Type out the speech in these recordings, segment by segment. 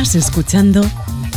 Estás escuchando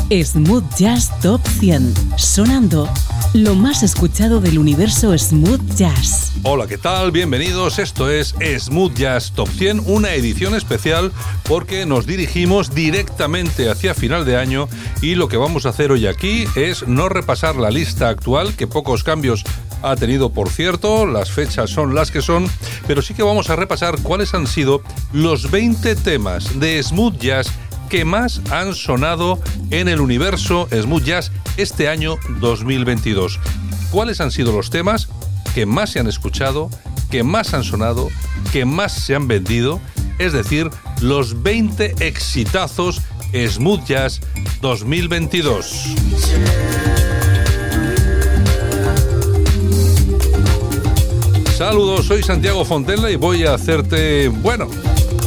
Smooth Jazz Top 100, sonando lo más escuchado del universo Smooth Jazz. Hola, ¿qué tal? Bienvenidos. Esto es Smooth Jazz Top 100, una edición especial porque nos dirigimos directamente hacia final de año y lo que vamos a hacer hoy aquí es no repasar la lista actual, que pocos cambios ha tenido, por cierto, las fechas son las que son, pero sí que vamos a repasar cuáles han sido los 20 temas de smooth jazz que más han sonado en el universo smooth jazz este año 2022. ¿Cuáles han sido los temas que más se han escuchado, que más han sonado, que más se han vendido? Es decir, los 20 exitazos smooth jazz 2022. Saludos, soy Santiago Fontella y voy a hacerte, bueno,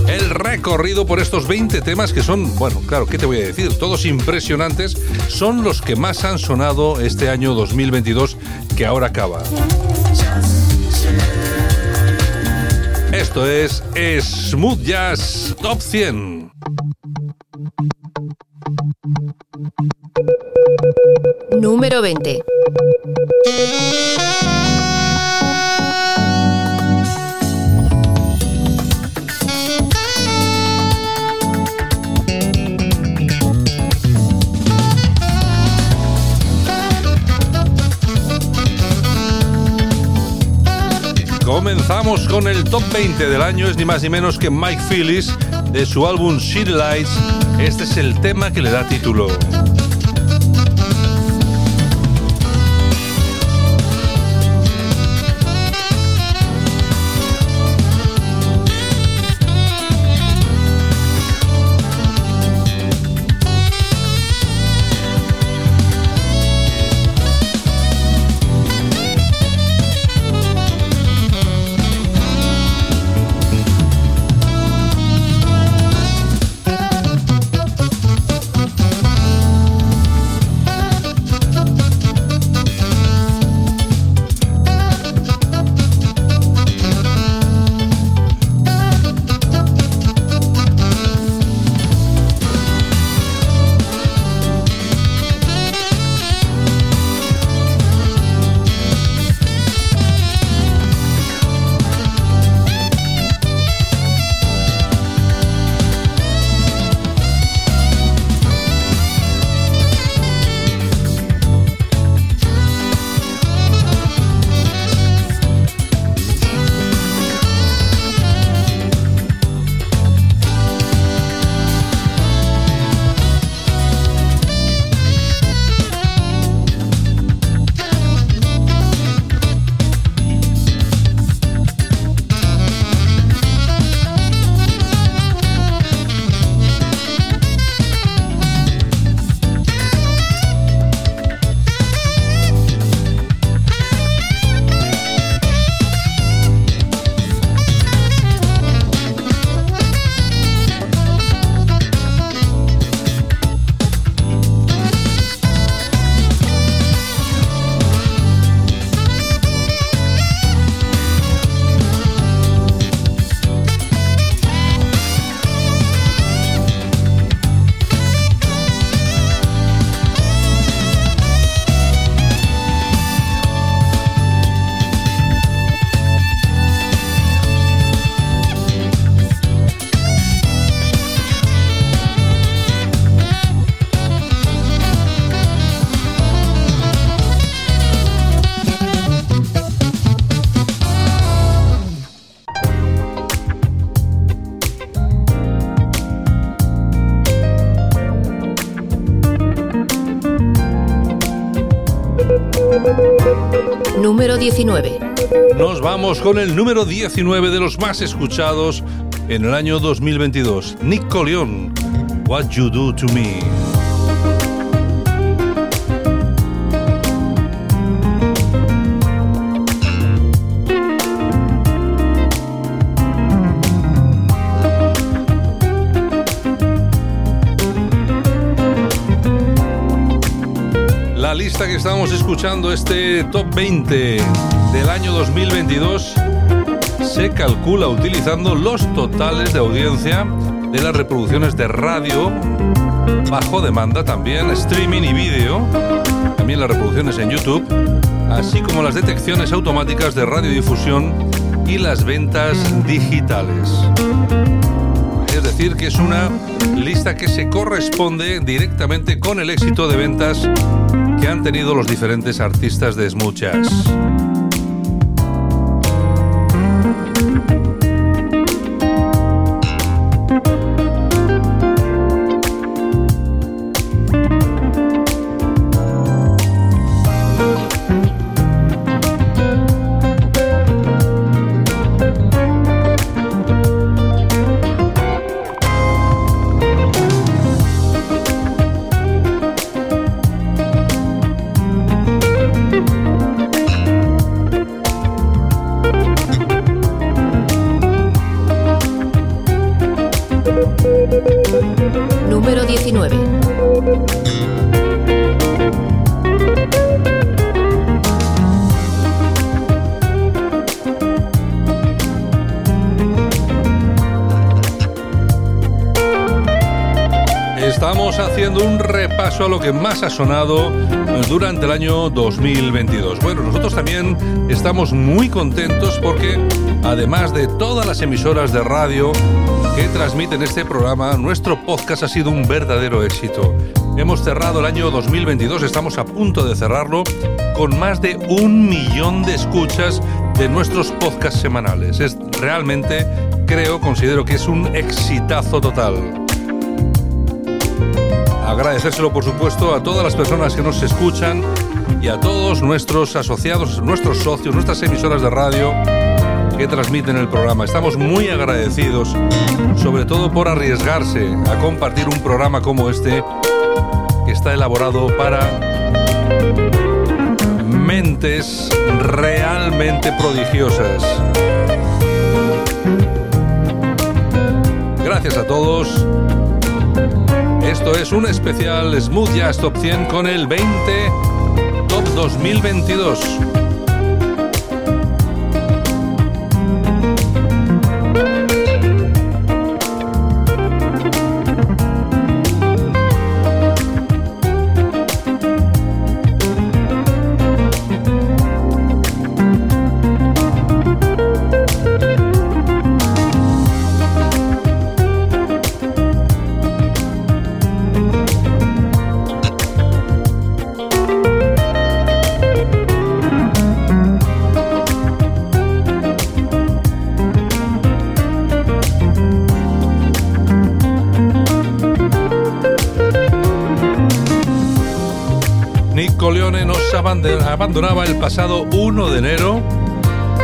el recorrido por estos 20 temas que son, bueno, claro, ¿qué te voy a decir? Todos impresionantes, son los que más han sonado este año 2022 que ahora acaba. Esto es Smooth Jazz Top 100. Número 20. Comenzamos con el top 20 del año, es ni más ni menos que Mike Phillips de su álbum City Lights. Este es el tema que le da título. 19. Nos vamos con el número 19 de los más escuchados en el año 2022. Nick Coleon, What You Do to Me. Que estamos escuchando, este top 20 del año 2022, se calcula utilizando los totales de audiencia de las reproducciones de radio bajo demanda también, streaming y vídeo, también las reproducciones en YouTube, así como las detecciones automáticas de radiodifusión y las ventas digitales. Es decir, que es una lista que se corresponde directamente con el éxito de ventas que han tenido los diferentes artistas de Smooth más ha sonado durante el año 2022. Bueno, nosotros también estamos muy contentos porque además de todas las emisoras de radio que transmiten este programa, nuestro podcast ha sido un verdadero éxito. Hemos cerrado el año 2022, estamos a punto de cerrarlo con más de un millón de escuchas de nuestros podcasts semanales. Es realmente, creo, considero que es un exitazo total. Agradecérselo, por supuesto, a todas las personas que nos escuchan y a todos nuestros asociados, nuestros socios, nuestras emisoras de radio que transmiten el programa. Estamos muy agradecidos, sobre todo por arriesgarse a compartir un programa como este, que está elaborado para mentes realmente prodigiosas. Gracias a todos esto es un especial Smooth Jazz Top 100 con el 20 Top 2022. Abandonaba el pasado 1 de enero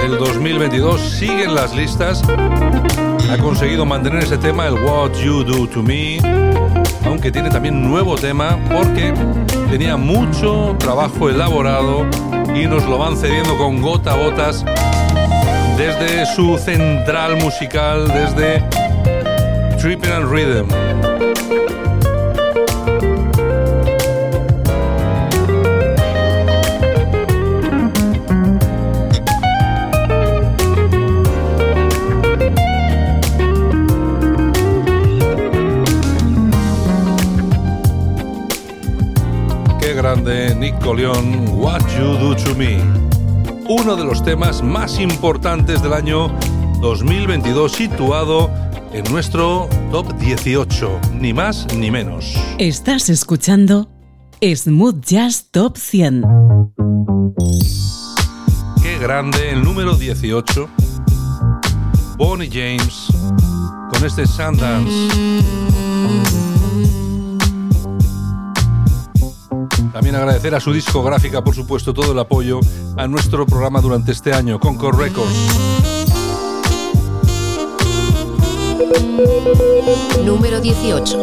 del 2022. Siguen las listas. Ha conseguido mantener ese tema, el What You Do to Me, aunque tiene también nuevo tema porque tenía mucho trabajo elaborado y nos lo van cediendo con gota a gotas desde su central musical, desde Tripping and Rhythm. Coleon, What You Do To Me. Uno de los temas más importantes del año 2022 situado en nuestro top 18, ni más ni menos. Estás escuchando Smooth Jazz Top 100. Qué grande el número 18. Bonnie James con este Sundance. También agradecer a su discográfica, por supuesto, todo el apoyo a nuestro programa durante este año, Concord Records. Número 18.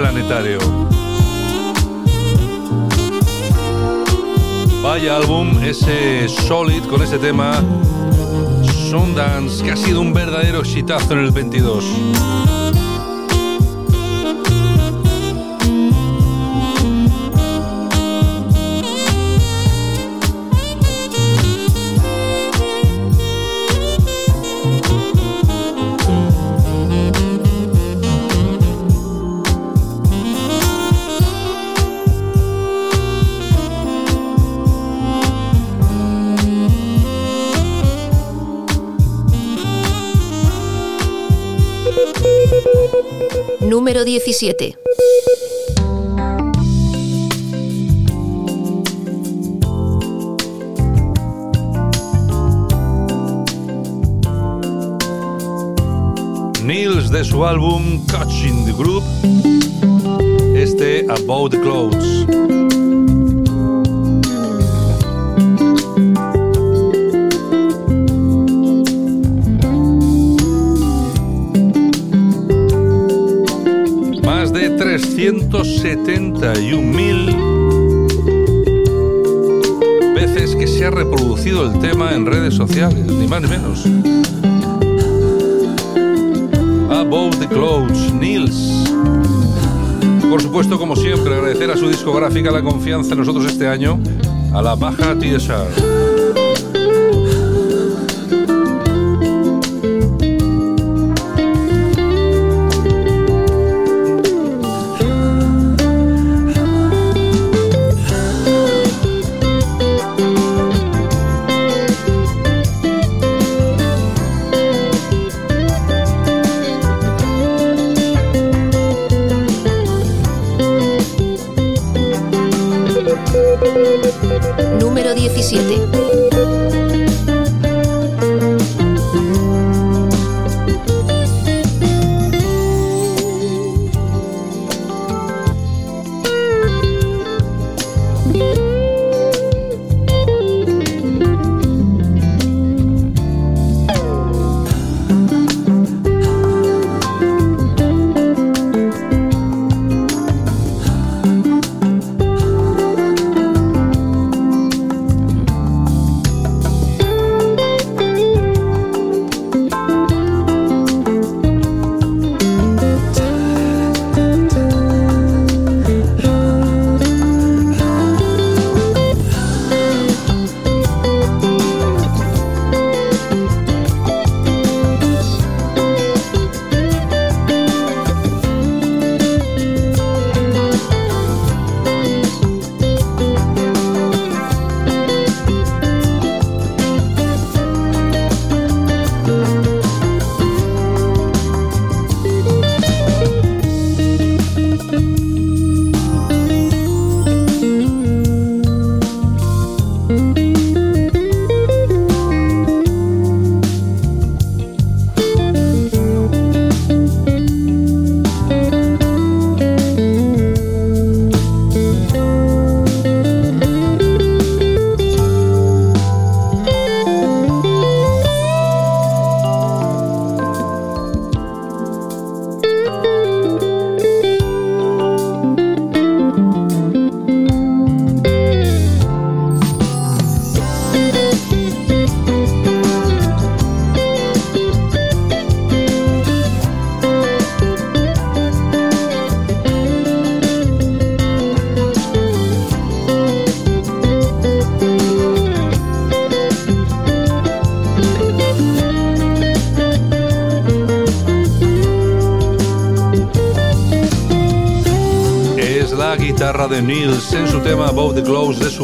Planetario. Vaya álbum, ese Solid con ese tema Sundance, que ha sido un verdadero exitazo en el 22. Número 17. Nils de su álbum Catching the Group, este About the Clouds. 371.000 veces que se ha reproducido el tema en redes sociales, ni más ni menos. Above the Clouds, Nils. Por supuesto, como siempre, agradecer a su discográfica la confianza en nosotros este año, a la Baja TSR.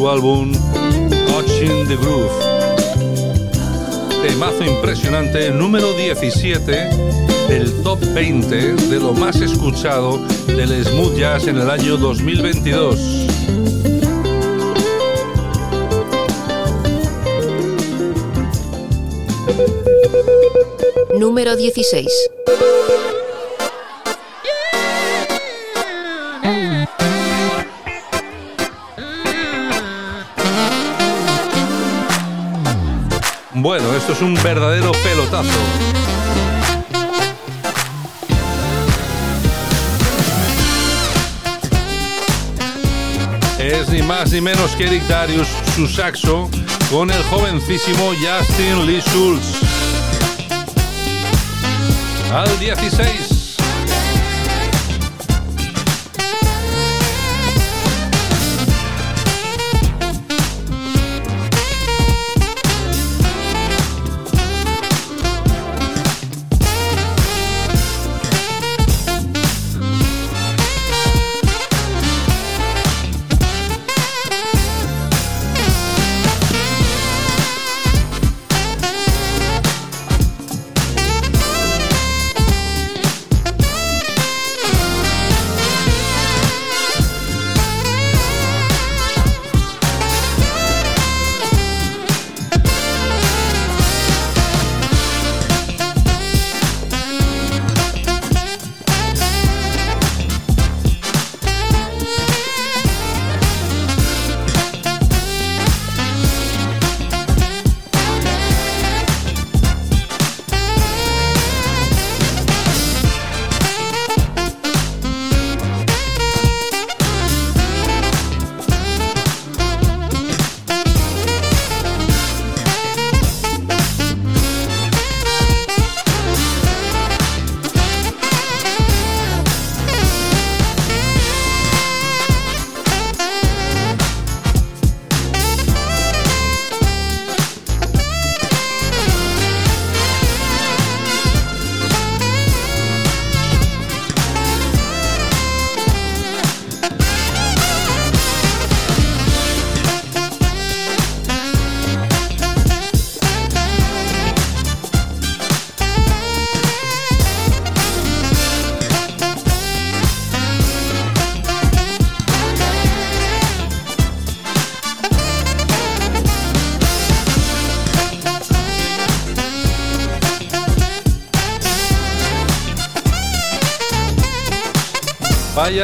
Álbum Catching the Groove. Temazo impresionante, número 17 del top 20 de lo más escuchado del smooth jazz en el año 2022. Número 16. Es un verdadero pelotazo. Es ni más ni menos que Eric Darius, su saxo, con el jovencísimo Justin Lee Schultz. Al 16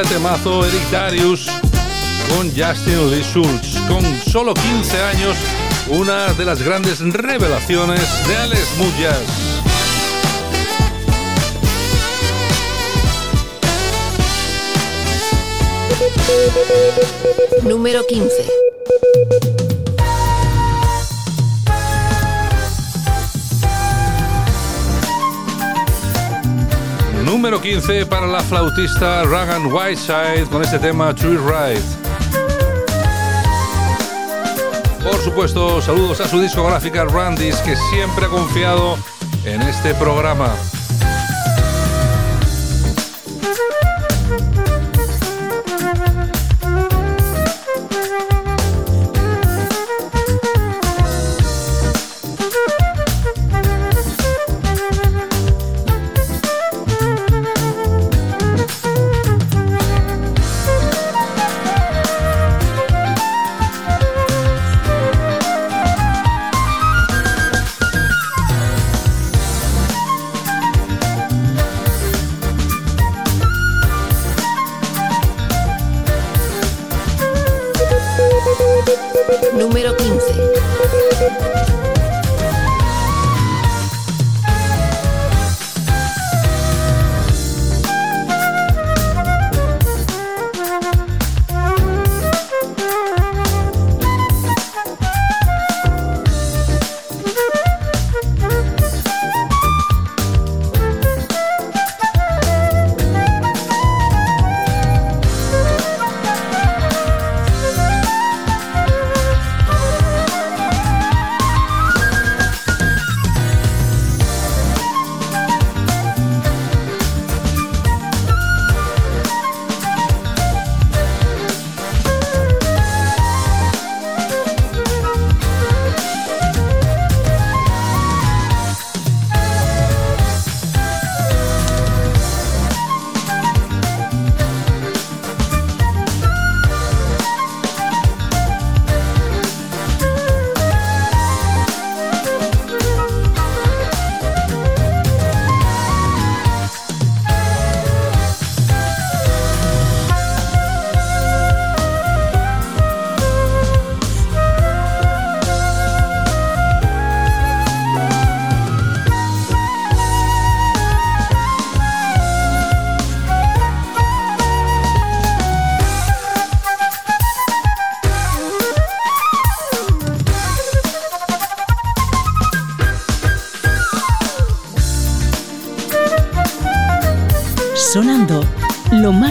temazo Eric Darius con Justin Lee Schultz. Con solo 15 años, una de las grandes revelaciones de Alex Muyas. Número 15. Número 15 para la flautista Ragan Whiteside con este tema True Ride. Por supuesto, saludos a su discográfica Randys que siempre ha confiado en este programa. número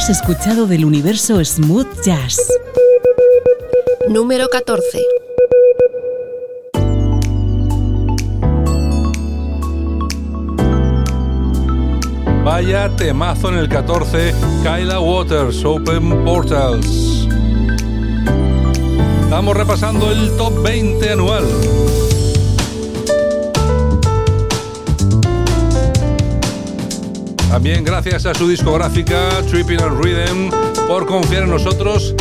más escuchado del universo smooth jazz. Número 14. Vaya temazo en el 14, Kyla Waters, Open Portals. Estamos repasando el top 20 anual. También gracias a su discográfica Tripping and Rhythm por confiar en nosotros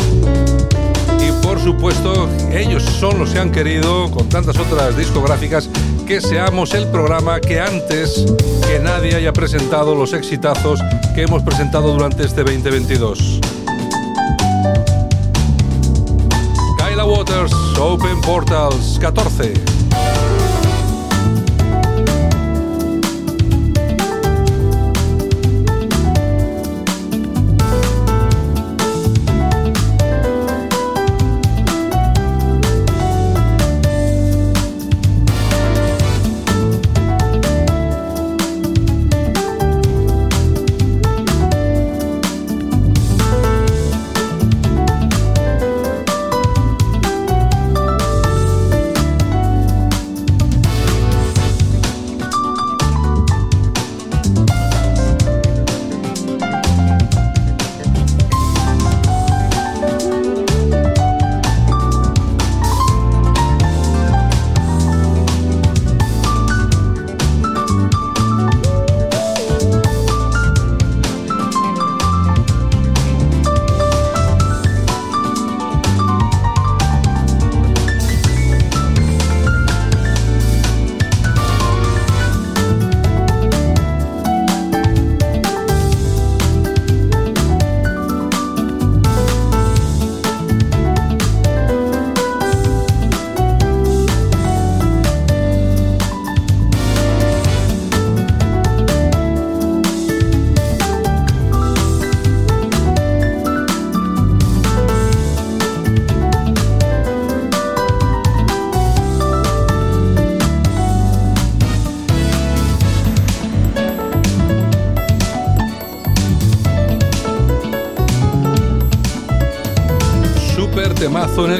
y por supuesto ellos son los que han querido con tantas otras discográficas que seamos el programa que antes que nadie haya presentado los exitazos que hemos presentado durante este 2022. Kyla Waters, Open Portals 14.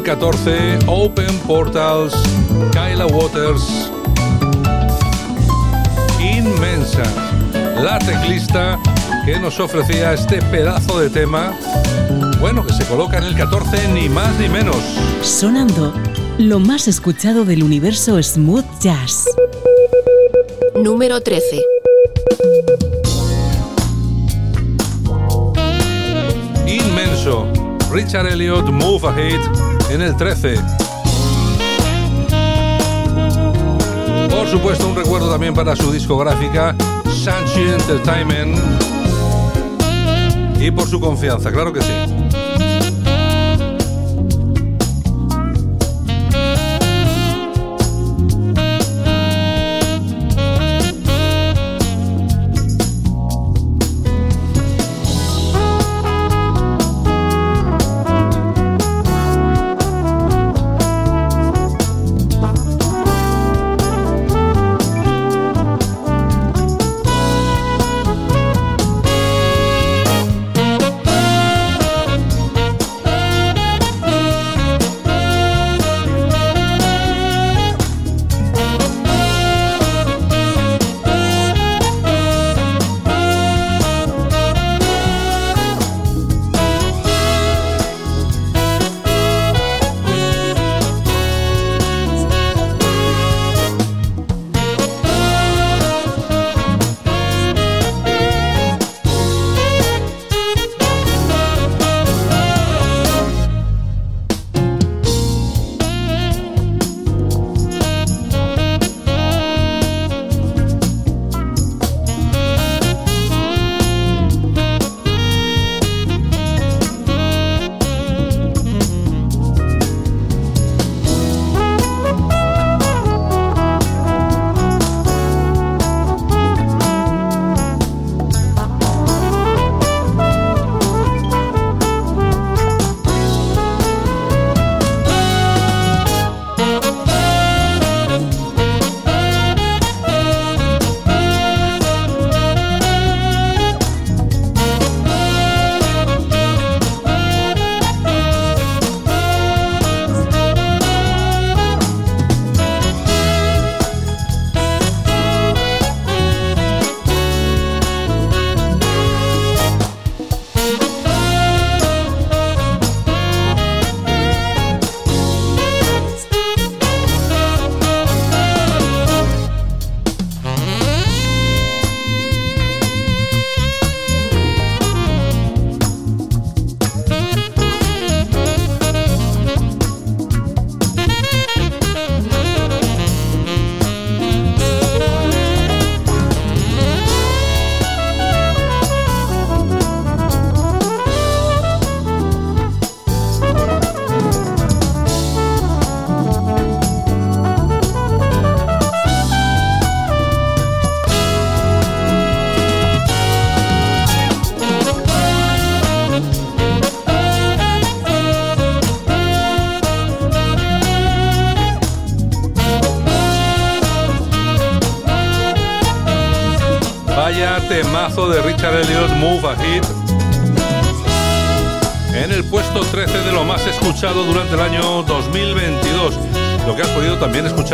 En el 14, Open Portals, Kyla Waters. Inmensa, la teclista que nos ofrecía este pedazo de tema, bueno, que se coloca en el 14 ni más ni menos. Sonando lo más escuchado del universo smooth jazz. Número 13. Inmenso. Richard Elliot, Move Ahead, en el 13. Por supuesto, un recuerdo también para su discográfica, Sanchi Entertainment. Y por su confianza, claro que sí.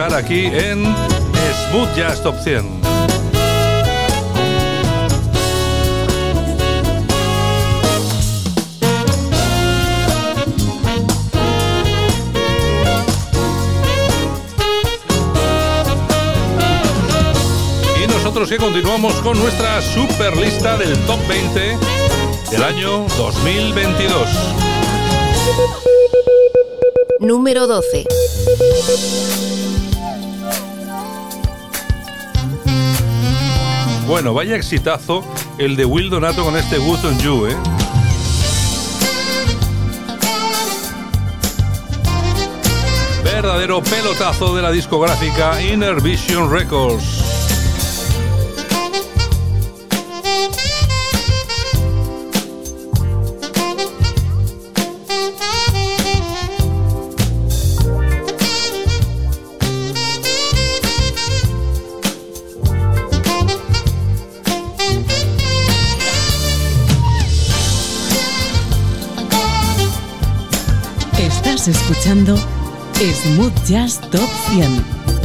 Escuchar aquí en Smooth Jazz Top 100. nosotros que continuamos con nuestra super lista del top 20 del año 2022. Número 12. Bueno, vaya exitazo el de Will Donato con este Good on You, ¿eh? Verdadero pelotazo de la discográfica Inner Vision Records. Escuchando Smooth Jazz Top 100.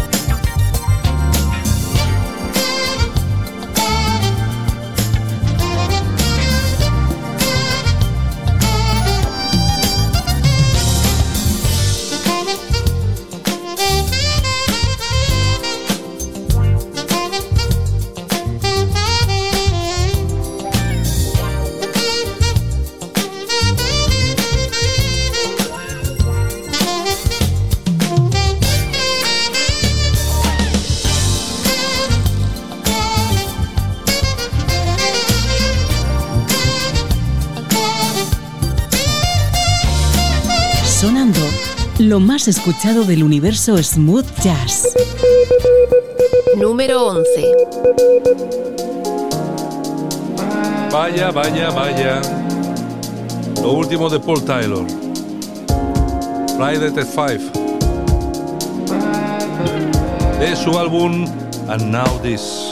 Lo más escuchado del universo smooth jazz. Número 11. Vaya, vaya, vaya. Lo último de Paul Taylor. Friday the 5. De su álbum And Now This.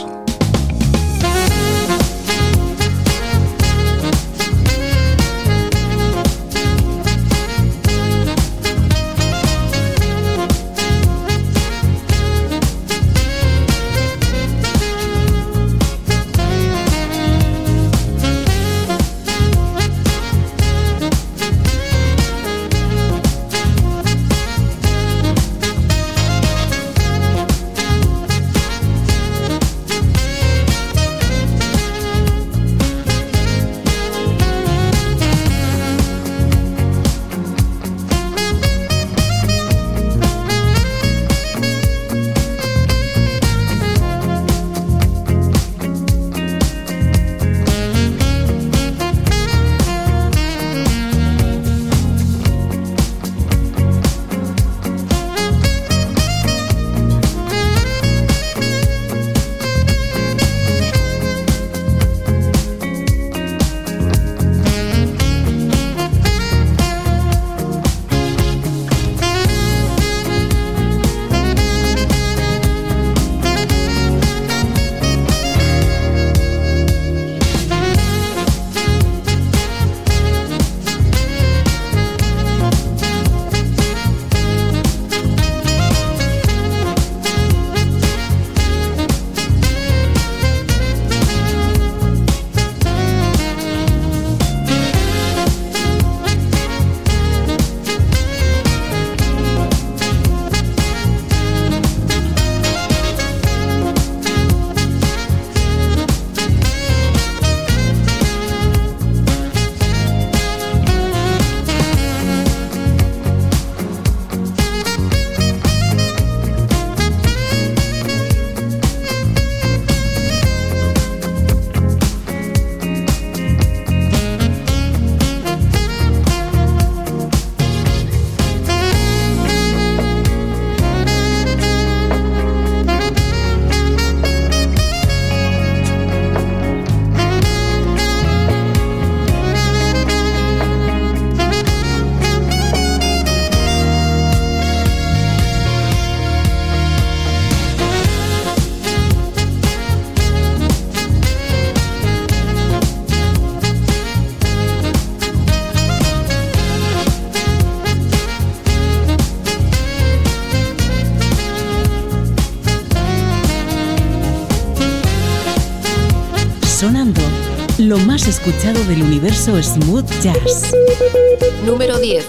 Lo más escuchado del universo smooth jazz. Número 10.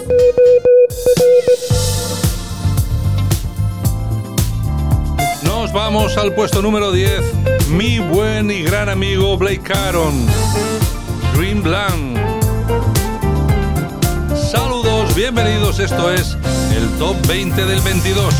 Nos vamos al puesto número 10. Mi buen y gran amigo Blake Caron. Green Blanc. Saludos, bienvenidos. Esto es el Top 20 del 22.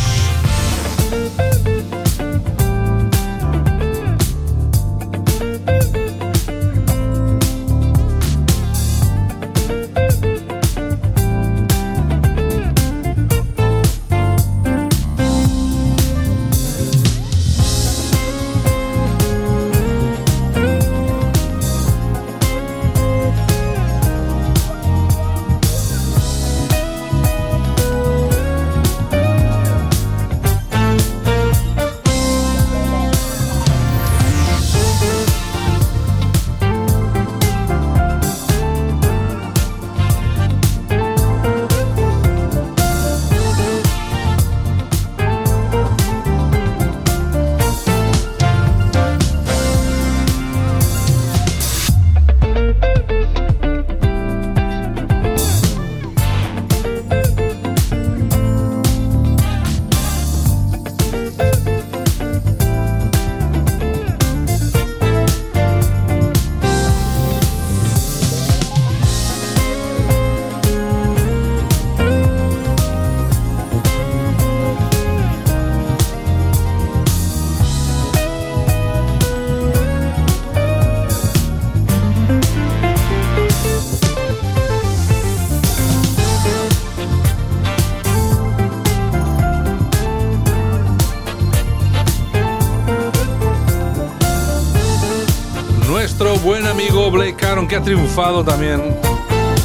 Que ha triunfado también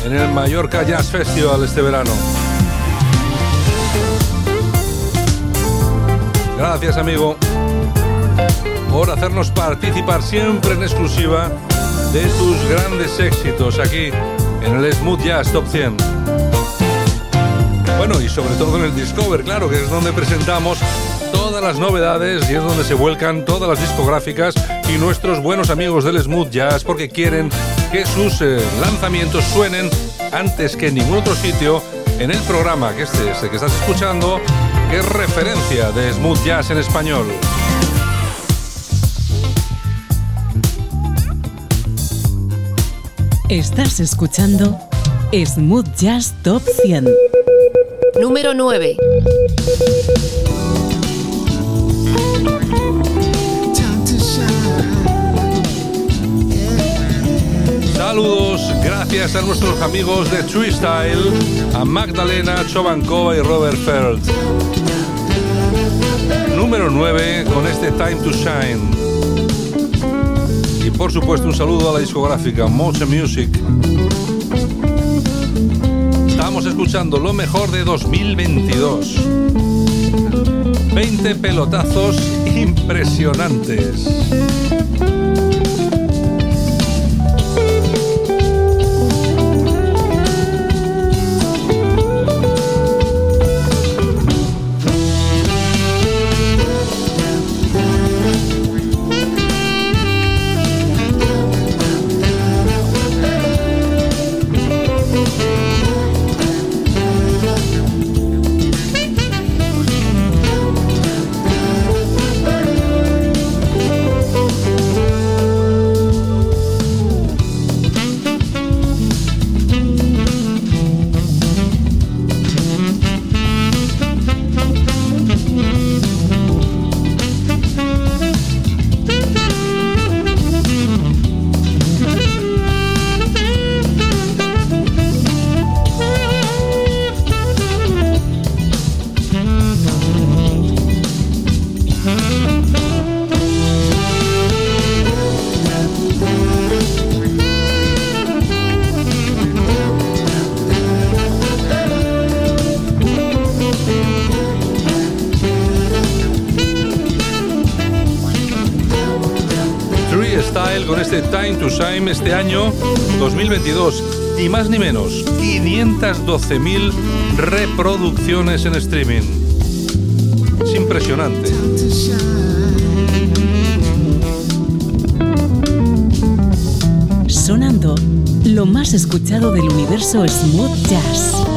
en el Mallorca Jazz Festival este verano. Gracias amigo por hacernos participar siempre en exclusiva de tus grandes éxitos aquí en el Smooth Jazz Top 100. Bueno, y sobre todo en el Discover, claro, que es donde presentamos todas las novedades y es donde se vuelcan todas las discográficas y nuestros buenos amigos del Smooth Jazz porque quieren que sus eh, lanzamientos suenen antes que en ningún otro sitio en el programa que este, este que estás escuchando, que es referencia de smooth jazz en español. Estás escuchando Smooth Jazz Top 100. Número 9. Saludos, gracias a nuestros amigos de Tree Style, a Magdalena Chovankova y Robert Feld. Número 9 con este Time to Shine. Y por supuesto un saludo a la discográfica Motion Music. Estamos escuchando lo mejor de 2022. 20 pelotazos impresionantes. Este año 2022. Y más ni menos, 512.000 reproducciones en streaming. Es impresionante. Son lo más escuchado del universo smooth jazz.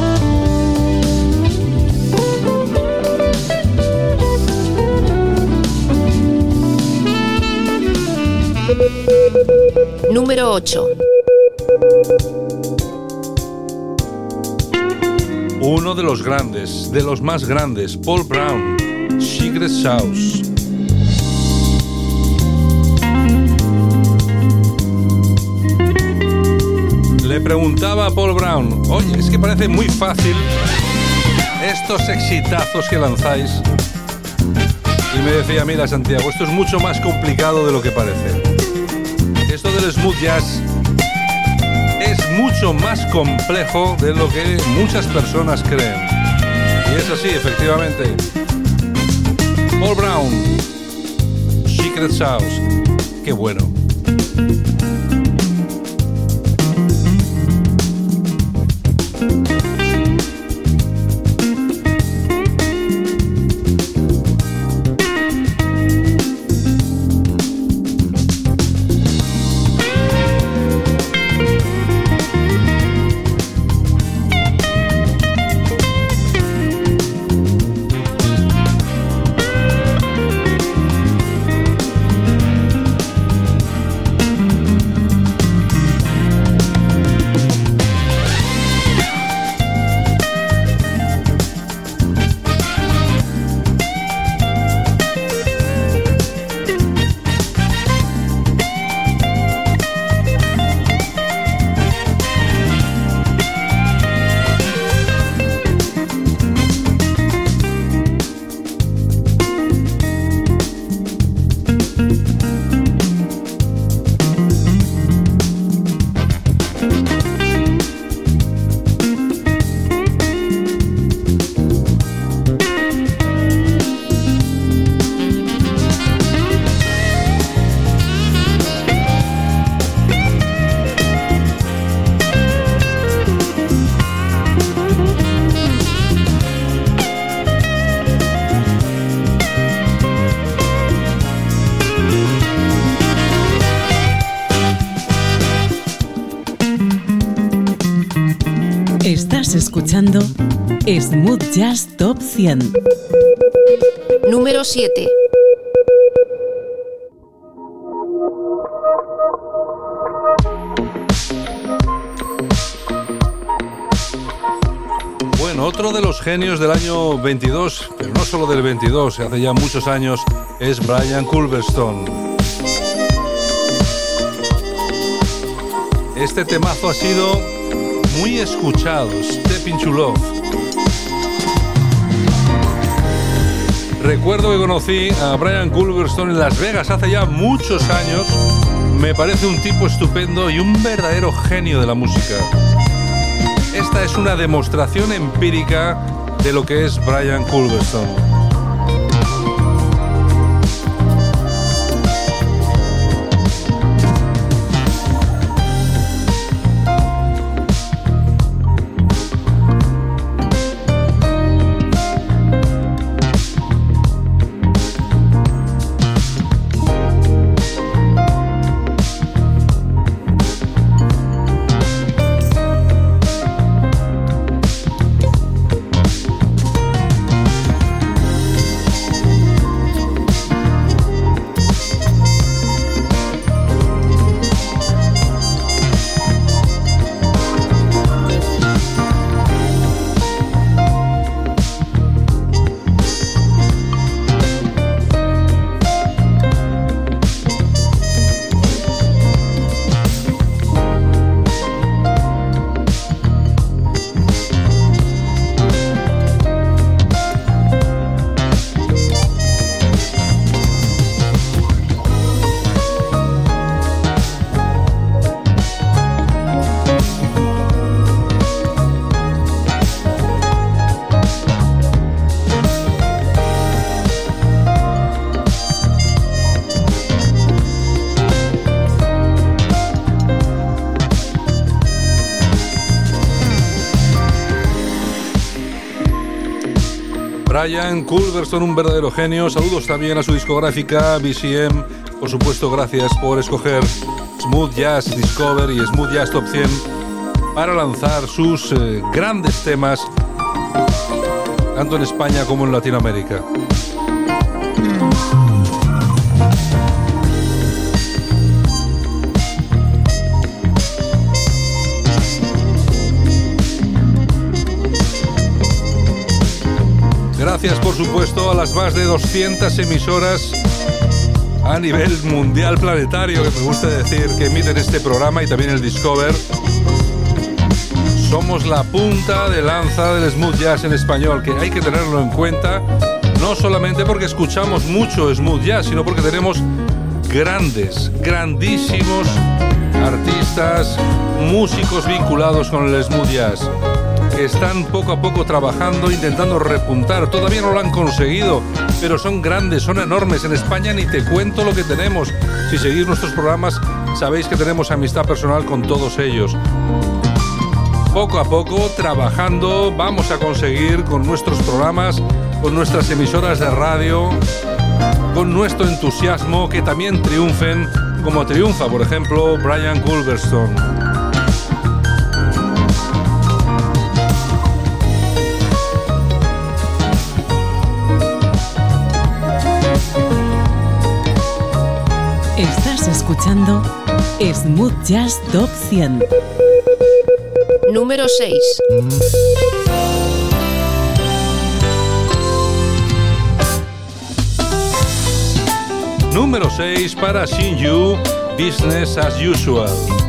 Número 8. Uno de los grandes, de los más grandes, Paul Brown, Secret Sauce. Le preguntaba a Paul Brown, oye, es que parece muy fácil estos exitazos que lanzáis. Y me decía, mira Santiago, esto es mucho más complicado de lo que parece. Del smooth jazz es mucho más complejo de lo que muchas personas creen. Y es así, efectivamente. Paul Brown, Secret Sauce, qué bueno. Escuchando Smooth Jazz Top 100. Número 7. Bueno, otro de los genios del año 22, pero no solo del 22, hace ya muchos años, es Brian Culverstone. Este temazo ha sido muy escuchado, Step into Love. Recuerdo que conocí a Brian Culverstone en Las Vegas hace ya muchos años. Me parece un tipo estupendo y un verdadero genio de la música. Esta es una demostración empírica de lo que es Brian Culverstone. Brian Culverstone, un verdadero genio. Saludos también a su discográfica BCM. Por supuesto, gracias por escoger Smooth Jazz Discover y Smooth Jazz Top 100 para lanzar sus eh, grandes temas tanto en España como en Latinoamérica. Gracias por supuesto a las más de 200 emisoras a nivel mundial planetario, que me gusta decir, que emiten este programa y también el Discover. Somos la punta de lanza del smooth jazz en español, que hay que tenerlo en cuenta, no solamente porque escuchamos mucho smooth jazz, sino porque tenemos grandes, grandísimos artistas, músicos vinculados con el smooth jazz están poco a poco trabajando, intentando repuntar. Todavía no lo han conseguido, pero son grandes, son enormes. En España ni te cuento lo que tenemos. Si seguís nuestros programas, sabéis que tenemos amistad personal con todos ellos. Poco a poco, trabajando, vamos a conseguir con nuestros programas, con nuestras emisoras de radio, con nuestro entusiasmo, que también triunfen, como triunfa, por ejemplo, Brian Culverstone. Escuchando Smooth Jazz Top 100. Número 6. Número 6 para Shinju, Business as Usual.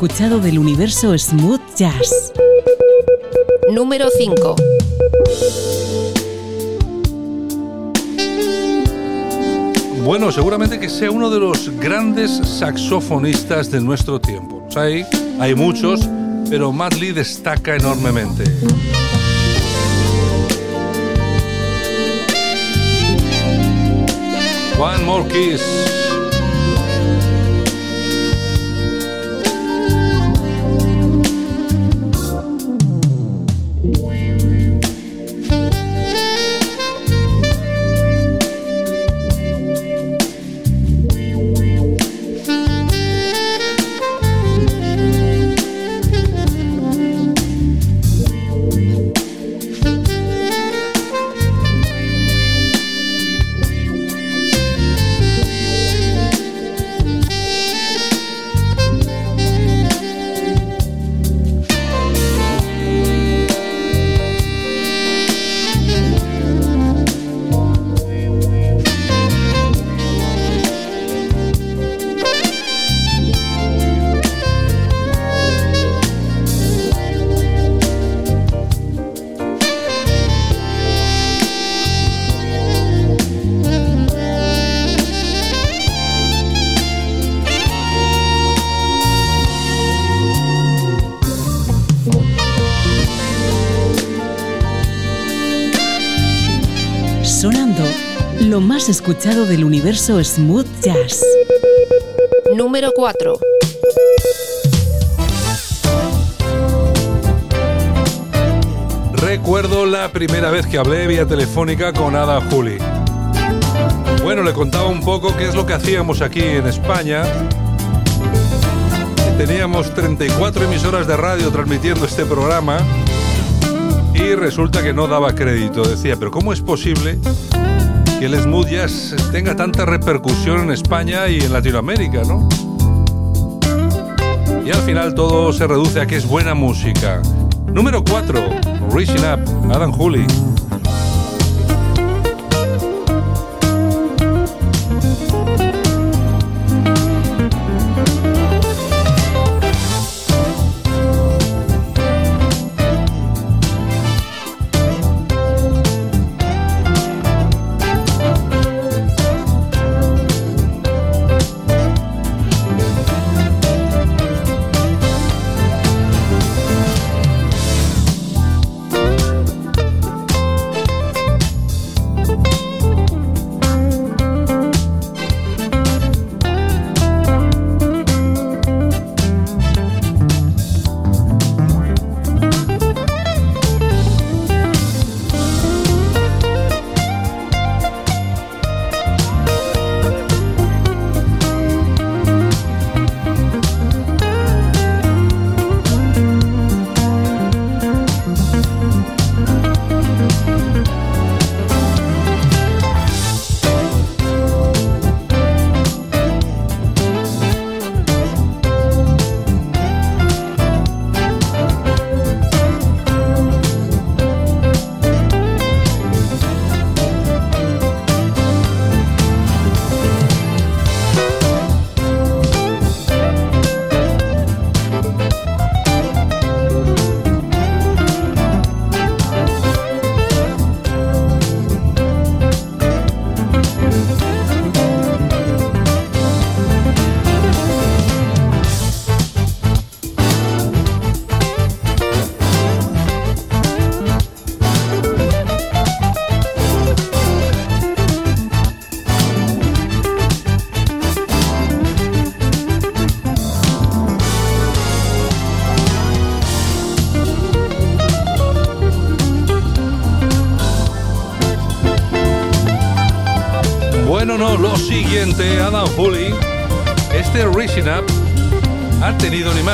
Escuchado del universo smooth jazz. Número 5. Bueno, seguramente que sea uno de los grandes saxofonistas de nuestro tiempo. hay, hay muchos, pero Madley destaca enormemente. One More Kiss. Escuchado del universo smooth jazz. Número 4. Recuerdo la primera vez que hablé vía telefónica con Ada Juli. Bueno, le contaba un poco qué es lo que hacíamos aquí en España. Teníamos 34 emisoras de radio transmitiendo este programa y resulta que no daba crédito. Decía, pero ¿cómo es posible que el smooth jazz tenga tanta repercusión en España y en Latinoamérica, ¿no? Y al final todo se reduce a que es buena música. Número 4, Reaching Up, Adam Hooley.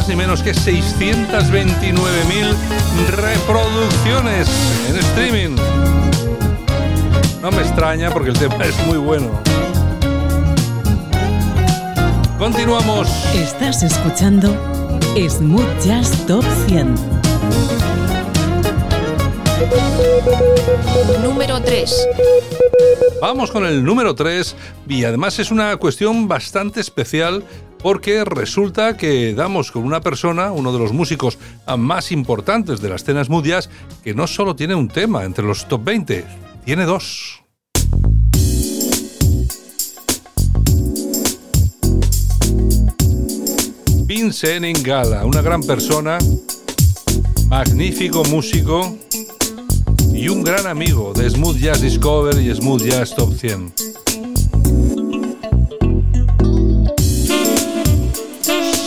Más ni menos que 629.000 reproducciones en streaming. No me extraña porque el tema es muy bueno. Continuamos. Estás escuchando Smooth Jazz Top 100. Número 3. Vamos con el número 3 y además es una cuestión bastante especial porque resulta que damos con una persona, uno de los músicos más importantes de la escena smooth que no solo tiene un tema entre los top 20, tiene dos. Vincent Ingala, una gran persona, magnífico músico y un gran amigo de Smooth Jazz Discover y Smooth Jazz Top 100.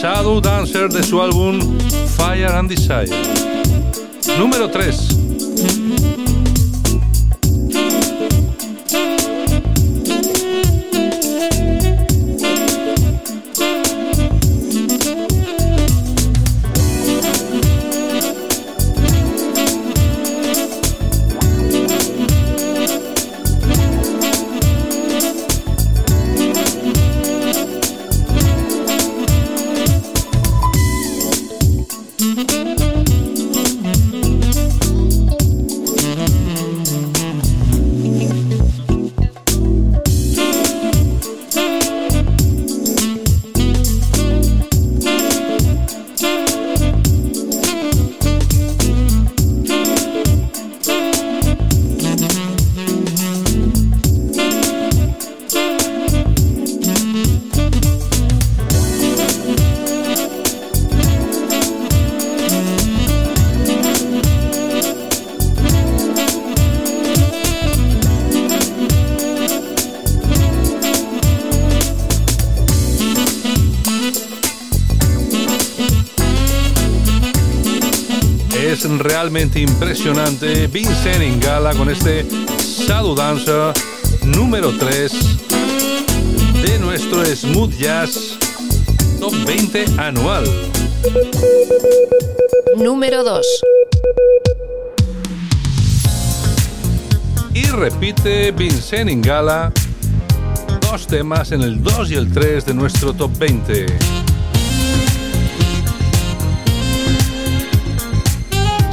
Shadow Dancer de su álbum Fire and Desire. Número 3. Realmente impresionante. Vincent Ingala con este Shadow Dancer número 3 de nuestro Smooth Jazz Top 20 anual. Número 2. Y repite Vincent Ingala dos temas en el 2 y el 3 de nuestro Top 20.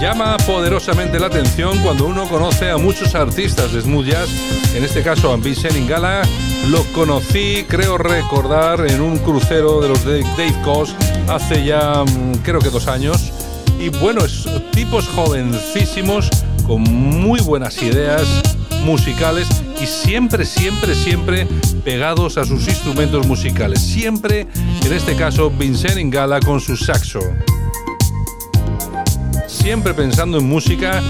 Llama poderosamente la atención cuando uno conoce a muchos artistas de smooth jazz, en este caso a Vincent Ingala. Lo conocí, creo recordar, en un crucero de los Dave Coast hace ya mm, creo que dos años. Y bueno, es tipos jovencísimos con muy buenas ideas musicales y siempre, siempre, siempre pegados a sus instrumentos musicales. Siempre, en este caso, Vincent Ingala con su saxo siempre pensando en música.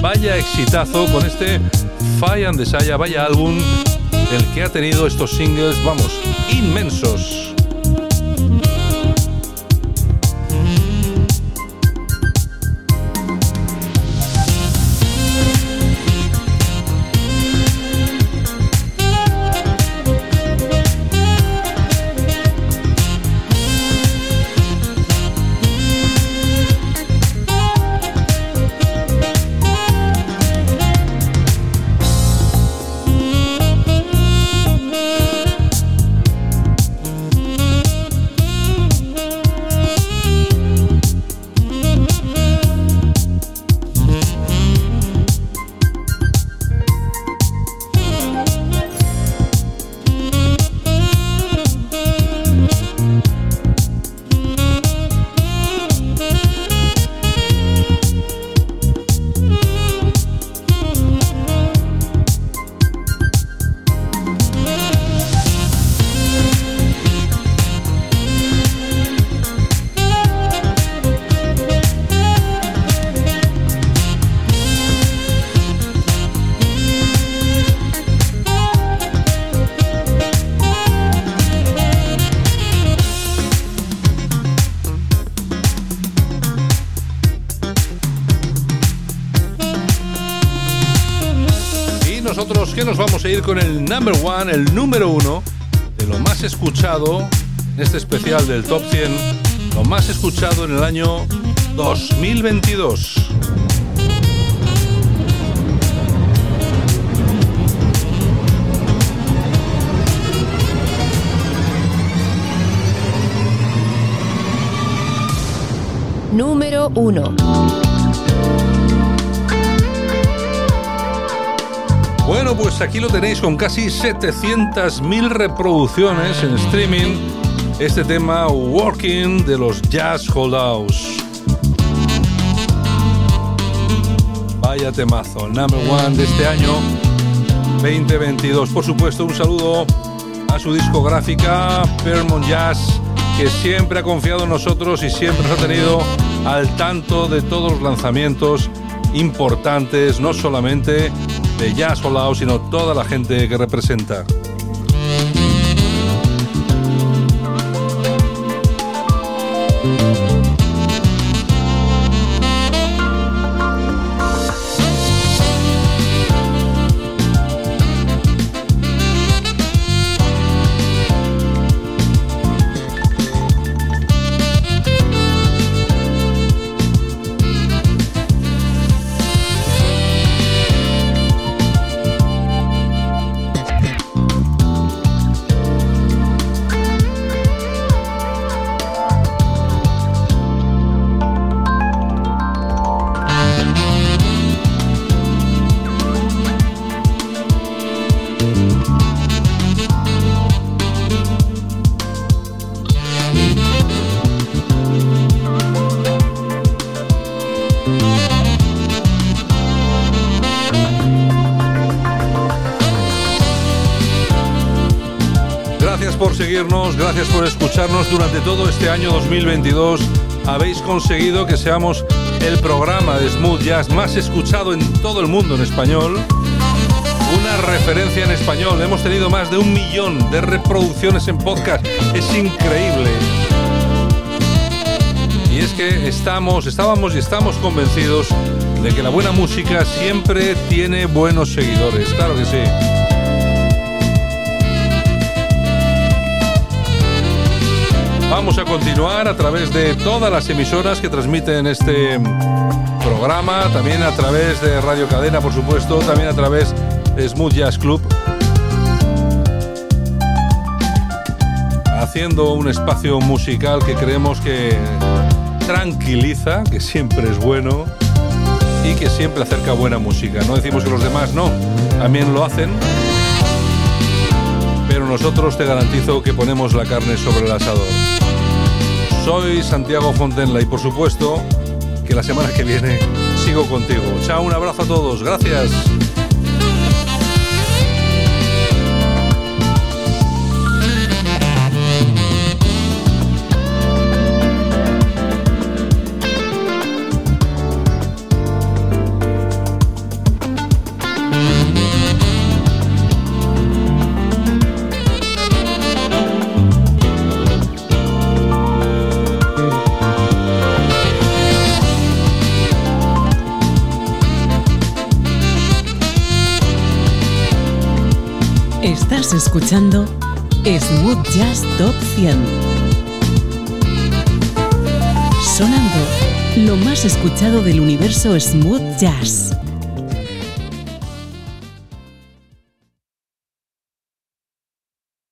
Vaya exitazo con este Fire and Desire, vaya álbum el que ha tenido estos singles, vamos, inmensos. Con el number one, el número uno de lo más escuchado en este especial del Top 100, lo más escuchado en el año 2022. Número 1. Bueno, pues aquí lo tenéis con casi 700.000 reproducciones en streaming. Este tema Working de los Jazz House. Vaya temazo, number one de este año 2022. Por supuesto, un saludo a su discográfica Paramount Jazz, que siempre ha confiado en nosotros y siempre nos ha tenido al tanto de todos los lanzamientos importantes, no solamente de Jazz Hollow, sino toda la gente que representa. Durante todo este año 2022. Habéis conseguido que seamos el programa de smooth jazz más escuchado en todo el mundo en español. Una referencia en español. Hemos tenido más de un millón de reproducciones en podcast. Es increíble. Y es que estamos, estábamos y estamos convencidos de que la buena música siempre tiene buenos seguidores. Claro que sí. Vamos a continuar a través de todas las emisoras que transmiten este programa, también a través de Radio Cadena, por supuesto, también a través de Smooth Jazz Club. Haciendo un espacio musical que creemos que tranquiliza, que siempre es bueno, y que siempre acerca buena música. No decimos que los demás no, también lo hacen, pero nosotros te garantizo que ponemos la carne sobre el asador. Soy Santiago Fontenla y por supuesto que la semana que viene sigo contigo. Chao, un abrazo a todos, gracias. Estás escuchando Smooth Jazz Top 100. Sonando lo más escuchado del universo Smooth Jazz.